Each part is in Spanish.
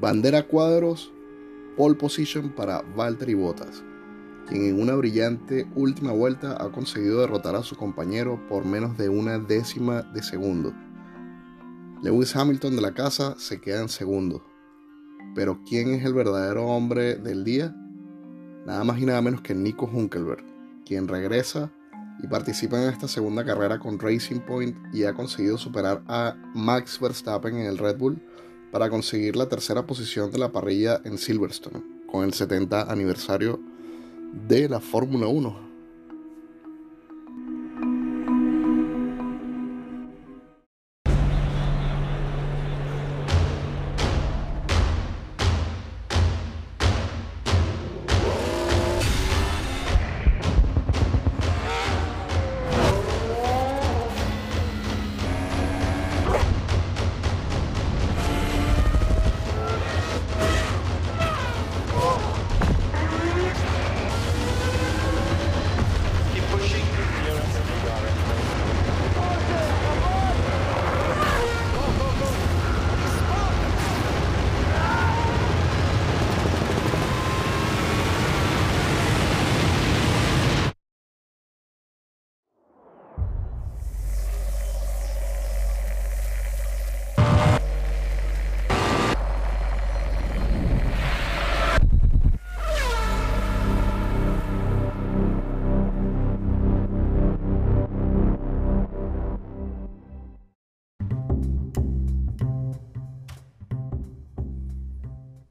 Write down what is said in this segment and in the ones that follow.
Bandera cuadros, pole position para Valtteri Bottas, quien en una brillante última vuelta ha conseguido derrotar a su compañero por menos de una décima de segundo. Lewis Hamilton de la casa se queda en segundo. Pero ¿quién es el verdadero hombre del día? Nada más y nada menos que Nico Hunkelberg, quien regresa y participa en esta segunda carrera con Racing Point y ha conseguido superar a Max Verstappen en el Red Bull para conseguir la tercera posición de la parrilla en Silverstone, con el 70 aniversario de la Fórmula 1.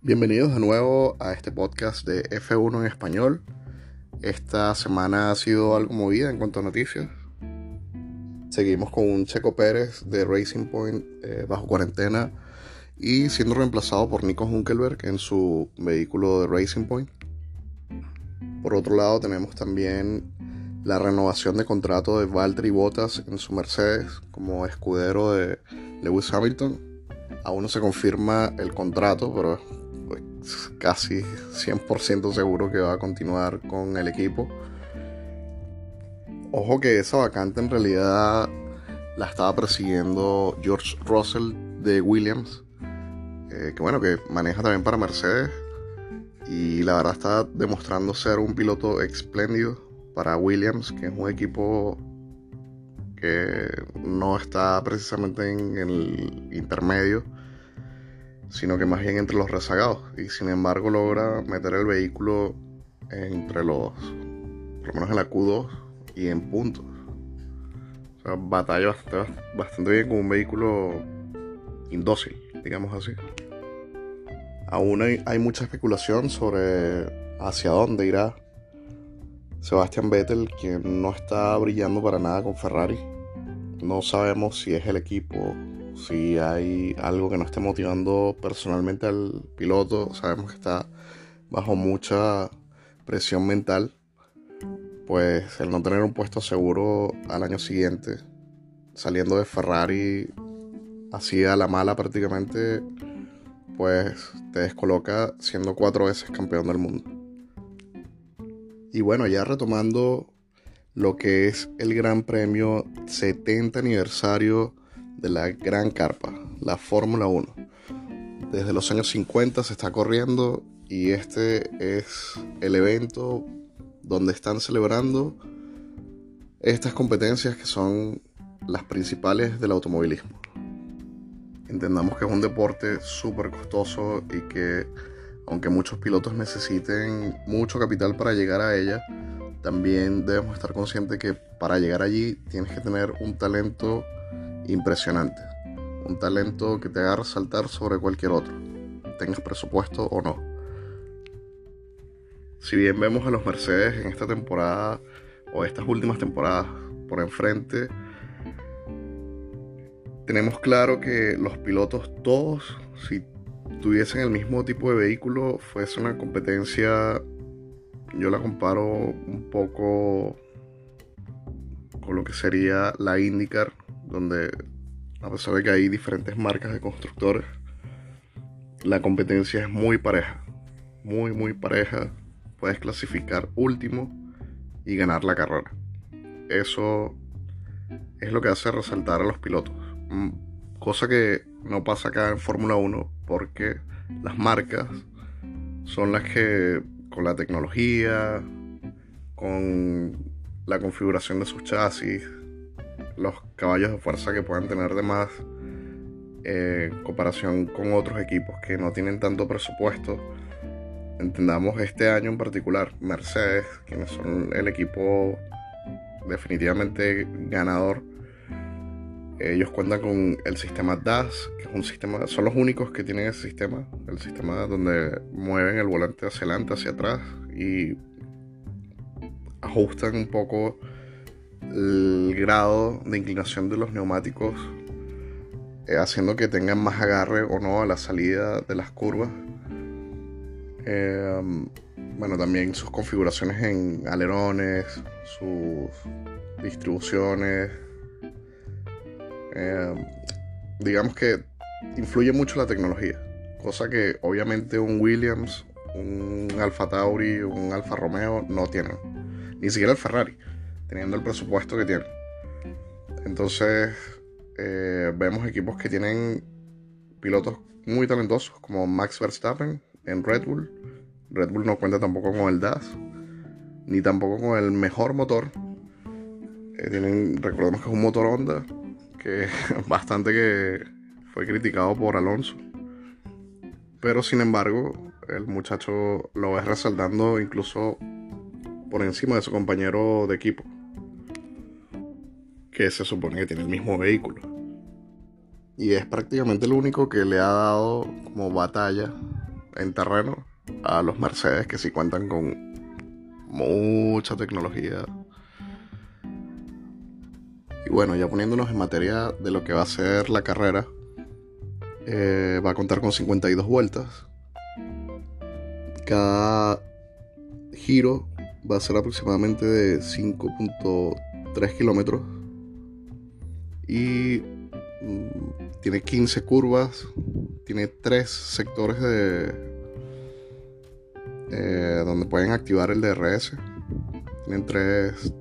Bienvenidos de nuevo a este podcast de F1 en español. Esta semana ha sido algo movida en cuanto a noticias. Seguimos con un Checo Pérez de Racing Point eh, bajo cuarentena y siendo reemplazado por Nico Hunkelberg en su vehículo de Racing Point. Por otro lado tenemos también la renovación de contrato de Valtteri Bottas en su Mercedes como escudero de Lewis Hamilton. Aún no se confirma el contrato, pero casi 100% seguro que va a continuar con el equipo. Ojo que esa vacante en realidad la estaba persiguiendo George Russell de Williams, eh, que bueno, que maneja también para Mercedes. Y la verdad está demostrando ser un piloto espléndido para Williams, que es un equipo que no está precisamente en el intermedio sino que más bien entre los rezagados. Y sin embargo logra meter el vehículo entre los, por lo menos en la Q2 y en puntos. O sea, batalla bastante, bastante bien con un vehículo indócil, digamos así. Aún hay, mucha especulación sobre hacia dónde irá Sebastian Vettel, quien no está brillando para nada con Ferrari. No sabemos si es el equipo si hay algo que no esté motivando personalmente al piloto, sabemos que está bajo mucha presión mental, pues el no tener un puesto seguro al año siguiente, saliendo de Ferrari así a la mala prácticamente, pues te descoloca siendo cuatro veces campeón del mundo. Y bueno, ya retomando lo que es el Gran Premio 70 aniversario de la gran carpa, la Fórmula 1. Desde los años 50 se está corriendo y este es el evento donde están celebrando estas competencias que son las principales del automovilismo. Entendamos que es un deporte súper costoso y que aunque muchos pilotos necesiten mucho capital para llegar a ella, también debemos estar conscientes que para llegar allí tienes que tener un talento impresionante. Un talento que te haga resaltar sobre cualquier otro, tengas presupuesto o no. Si bien vemos a los Mercedes en esta temporada o estas últimas temporadas por enfrente, tenemos claro que los pilotos todos, si tuviesen el mismo tipo de vehículo, fuese una competencia, yo la comparo un poco con lo que sería la IndyCar donde a pesar de que hay diferentes marcas de constructores, la competencia es muy pareja, muy muy pareja. Puedes clasificar último y ganar la carrera. Eso es lo que hace resaltar a los pilotos. Mm, cosa que no pasa acá en Fórmula 1 porque las marcas son las que con la tecnología, con la configuración de sus chasis, los caballos de fuerza que puedan tener de más eh, en comparación con otros equipos que no tienen tanto presupuesto. Entendamos este año en particular, Mercedes, quienes son el equipo definitivamente ganador. Ellos cuentan con el sistema DAS, que es un sistema, son los únicos que tienen ese sistema, el sistema donde mueven el volante hacia adelante, hacia atrás y ajustan un poco el grado de inclinación de los neumáticos, eh, haciendo que tengan más agarre o no a la salida de las curvas. Eh, bueno, también sus configuraciones en alerones, sus distribuciones. Eh, digamos que influye mucho la tecnología, cosa que obviamente un Williams, un Alfa Tauri, un Alfa Romeo no tienen, ni siquiera el Ferrari teniendo el presupuesto que tienen. Entonces, eh, vemos equipos que tienen pilotos muy talentosos, como Max Verstappen en Red Bull. Red Bull no cuenta tampoco con el DAS, ni tampoco con el mejor motor. Eh, tienen, recordemos que es un motor Honda, que bastante que fue criticado por Alonso. Pero sin embargo, el muchacho lo ves resaltando incluso por encima de su compañero de equipo que se supone que tiene el mismo vehículo. Y es prácticamente lo único que le ha dado como batalla en terreno a los Mercedes que sí cuentan con mucha tecnología. Y bueno, ya poniéndonos en materia de lo que va a ser la carrera, eh, va a contar con 52 vueltas. Cada giro va a ser aproximadamente de 5.3 kilómetros y mm, tiene 15 curvas, tiene tres sectores de eh, donde pueden activar el DRS. Tienen tres,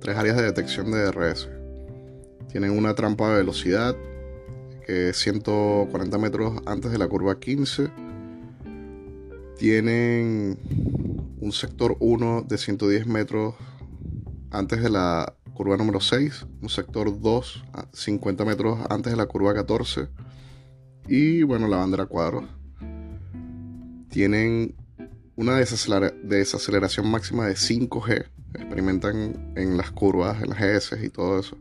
tres áreas de detección de DRS. Tienen una trampa de velocidad que es 140 metros antes de la curva 15. Tienen un sector 1 de 110 metros antes de la curva número 6, un sector 2 a 50 metros antes de la curva 14 y bueno, la bandera cuadros. Tienen una desaceleración máxima de 5G, experimentan en las curvas, en las GS y todo eso.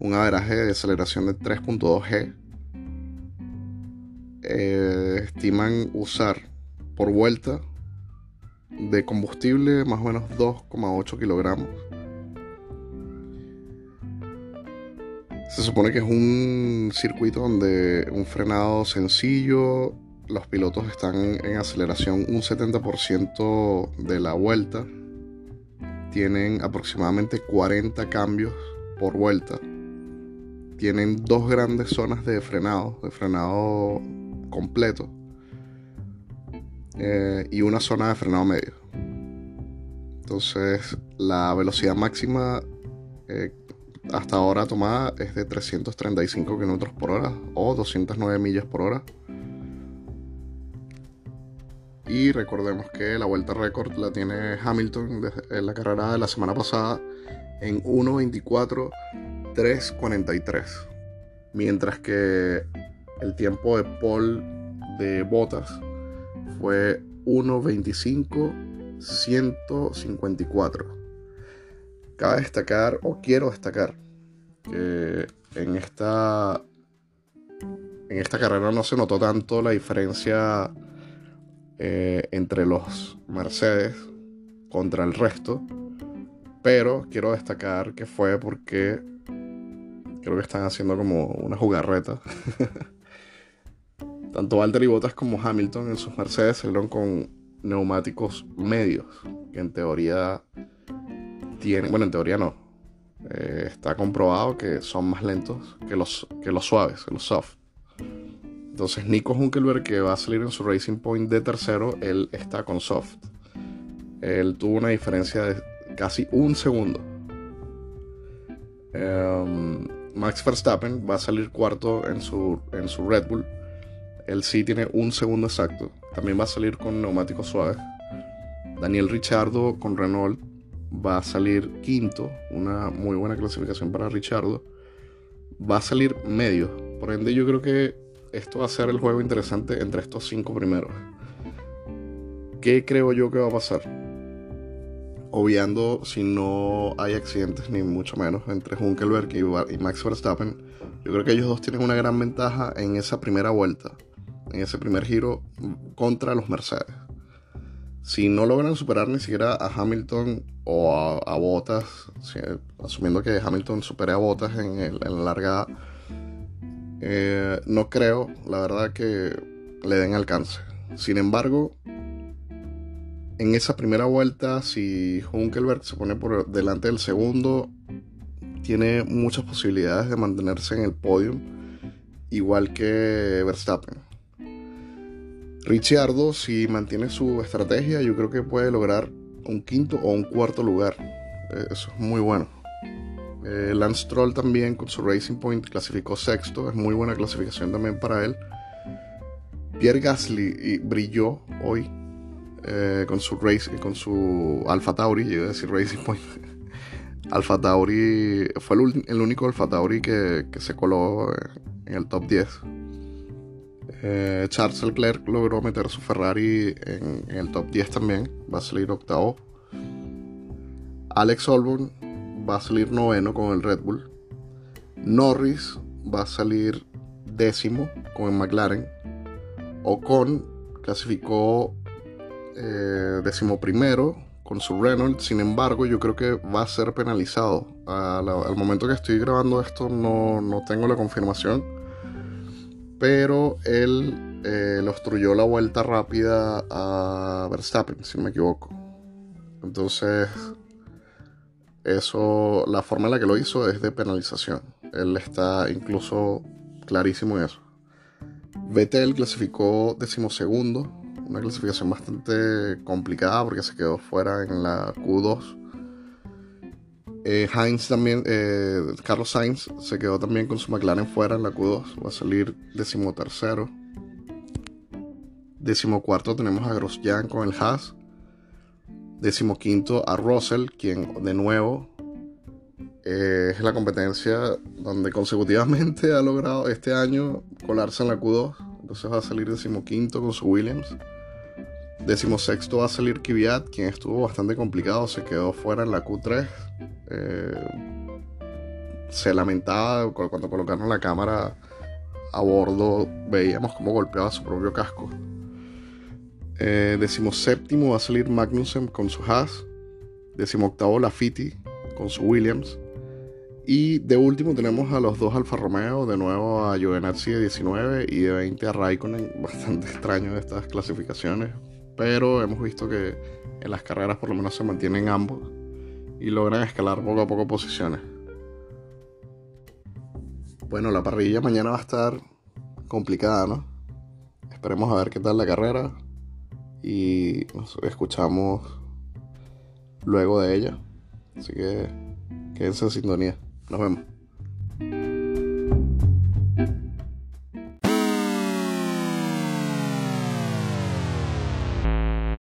Un averaje de aceleración de 3.2G. Eh, estiman usar por vuelta de combustible más o menos 2,8 kilogramos Se supone que es un circuito donde un frenado sencillo, los pilotos están en aceleración un 70% de la vuelta, tienen aproximadamente 40 cambios por vuelta, tienen dos grandes zonas de frenado, de frenado completo, eh, y una zona de frenado medio. Entonces la velocidad máxima eh, hasta ahora tomada es de 335 km por hora o 209 millas por hora. Y recordemos que la vuelta récord la tiene Hamilton en la carrera de la semana pasada en 1.24.343. Mientras que el tiempo de Paul de Botas fue 1.25.154. Cabe destacar, o quiero destacar, que en esta, en esta carrera no se notó tanto la diferencia eh, entre los Mercedes contra el resto, pero quiero destacar que fue porque creo que están haciendo como una jugarreta. Tanto Valtteri Bottas como Hamilton en sus Mercedes salieron con neumáticos medios, que en teoría bueno, en teoría no. Eh, está comprobado que son más lentos que los, que los suaves, que los soft. Entonces Nico Hunkelberg, que va a salir en su Racing Point de tercero, él está con soft. Él tuvo una diferencia de casi un segundo. Em, Max Verstappen va a salir cuarto en su, en su Red Bull. Él sí tiene un segundo exacto. También va a salir con neumáticos suaves. Daniel Richardo con Renault va a salir quinto. Una muy buena clasificación para Richardo. Va a salir medio. Por ende, yo creo que esto va a ser el juego interesante entre estos cinco primeros. ¿Qué creo yo que va a pasar? Obviando si no hay accidentes, ni mucho menos, entre Hunkelberg y Max Verstappen, yo creo que ellos dos tienen una gran ventaja en esa primera vuelta, en ese primer giro contra los Mercedes. Si no logran superar ni siquiera a Hamilton o a, Bottas, asumiendo que Hamilton supere a Bottas en, la largada, eh, no creo, la verdad, que le den alcance. Sin embargo, en esa primera vuelta, si Hunkelberg se pone por delante del segundo, tiene muchas posibilidades de mantenerse en el podio, igual que Verstappen. Ricciardo, si mantiene su estrategia, yo creo que puede lograr un quinto o un cuarto lugar. Eh, eso es muy bueno. Eh, Lance Stroll también con su Racing Point clasificó sexto, es muy buena clasificación también para él. Pierre Gasly brilló hoy eh, con su race, con su Alfa Tauri, yo a decir Racing Point. Alfa Tauri fue el, único Alfa Tauri que, se coló en el top 10. Eh, Charles Leclerc logró meter su Ferrari en, el top 10 también, va a salir octavo. Alex Albon va a salir noveno con el Red Bull. Norris va a salir décimo con el McLaren. Ocon clasificó eh, decimoprimero con su Renault. Sin embargo, yo creo que va a ser penalizado. al momento que estoy grabando esto no, tengo la confirmación. Pero él eh, le obstruyó la vuelta rápida a Verstappen, si no me equivoco. Entonces, eso, la forma en la que lo hizo es de penalización. Él está incluso clarísimo en eso. Vettel clasificó decimosegundo una clasificación bastante complicada porque se quedó fuera en la Q2. Eh, Heinz también, eh, Carlos Sainz se quedó también con su McLaren fuera en la Q2, va a salir decimotercero. Decimocuarto tenemos a Grosjean con el Haas. Decimoquinto a Russell, quien de nuevo eh, es la competencia donde consecutivamente ha logrado este año colarse en la Q2. Entonces va a salir decimoquinto con su Williams. Decimosexto va a salir Kvyat, quien estuvo bastante complicado, se quedó fuera en la Q3. Eh, se lamentaba cuando colocaron la cámara a bordo, veíamos cómo golpeaba su propio casco. Eh, decimoséptimo va a salir Magnussen con su Haas. Decimoctavo Lafitti con su Williams. Y de último tenemos a los dos Alfa Romeo, de nuevo a Giovinazzi de 19 y de 20 a Raikkonen. Bastante extraño estas clasificaciones, pero hemos visto que en las carreras por lo menos se mantienen ambos y logran escalar poco a poco posiciones. Bueno, la parrilla mañana va a estar complicada, ¿no? Esperemos a ver qué tal la carrera y nos escuchamos luego de ella. Así que quédense en sintonía. Nos vemos.